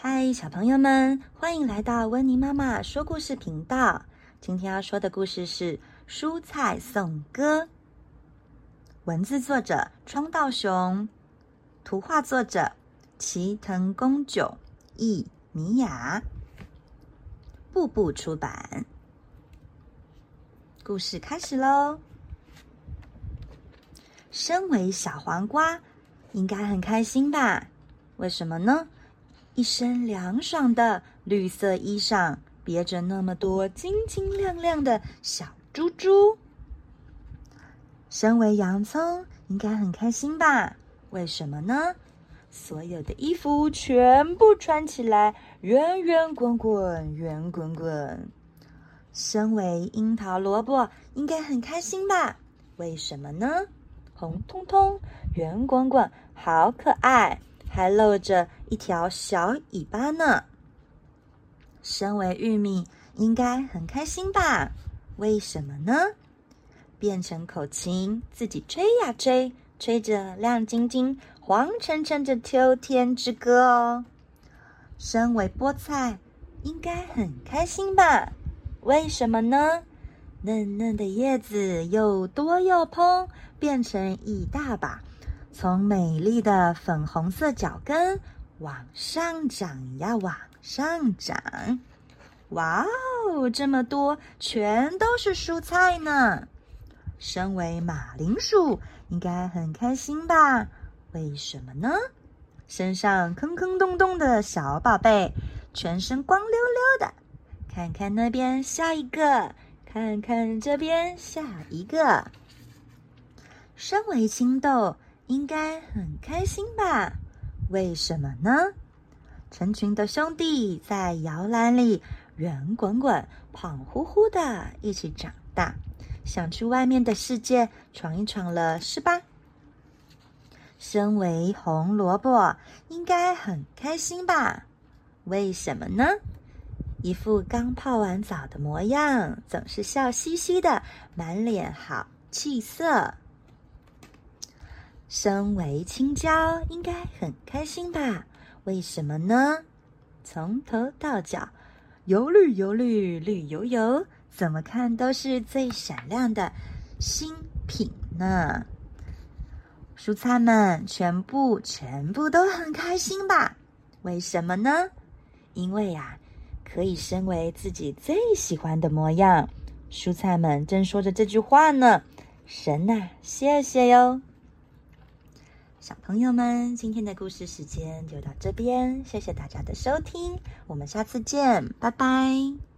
嗨，小朋友们，欢迎来到温妮妈妈说故事频道。今天要说的故事是《蔬菜颂歌》，文字作者川道雄，图画作者齐藤公九，译米雅，步步出版。故事开始喽！身为小黄瓜，应该很开心吧？为什么呢？一身凉爽的绿色衣裳，别着那么多晶晶亮亮的小珠珠。身为洋葱，应该很开心吧？为什么呢？所有的衣服全部穿起来圆圆滚滚，圆滚滚。身为樱桃萝卜，应该很开心吧？为什么呢？红彤彤，圆滚滚，好可爱。还露着一条小尾巴呢。身为玉米，应该很开心吧？为什么呢？变成口琴，自己吹呀吹，吹着亮晶晶、黄澄澄的秋天之歌哦。身为菠菜，应该很开心吧？为什么呢？嫩嫩的叶子又多又蓬，变成一大把。从美丽的粉红色脚跟往上长呀，往上长！哇哦，这么多，全都是蔬菜呢！身为马铃薯，应该很开心吧？为什么呢？身上坑坑洞洞的小宝贝，全身光溜溜的。看看那边，下一个；看看这边，下一个。身为青豆。应该很开心吧？为什么呢？成群的兄弟在摇篮里圆滚滚、胖乎乎的，一起长大，想去外面的世界闯一闯了，是吧？身为红萝卜，应该很开心吧？为什么呢？一副刚泡完澡的模样，总是笑嘻嘻的，满脸好气色。身为青椒，应该很开心吧？为什么呢？从头到脚，油绿油绿绿油油，怎么看都是最闪亮的新品呢。蔬菜们全部全部都很开心吧？为什么呢？因为呀、啊，可以身为自己最喜欢的模样。蔬菜们正说着这句话呢。神呐、谢谢哟。小朋友们，今天的故事时间就到这边，谢谢大家的收听，我们下次见，拜拜。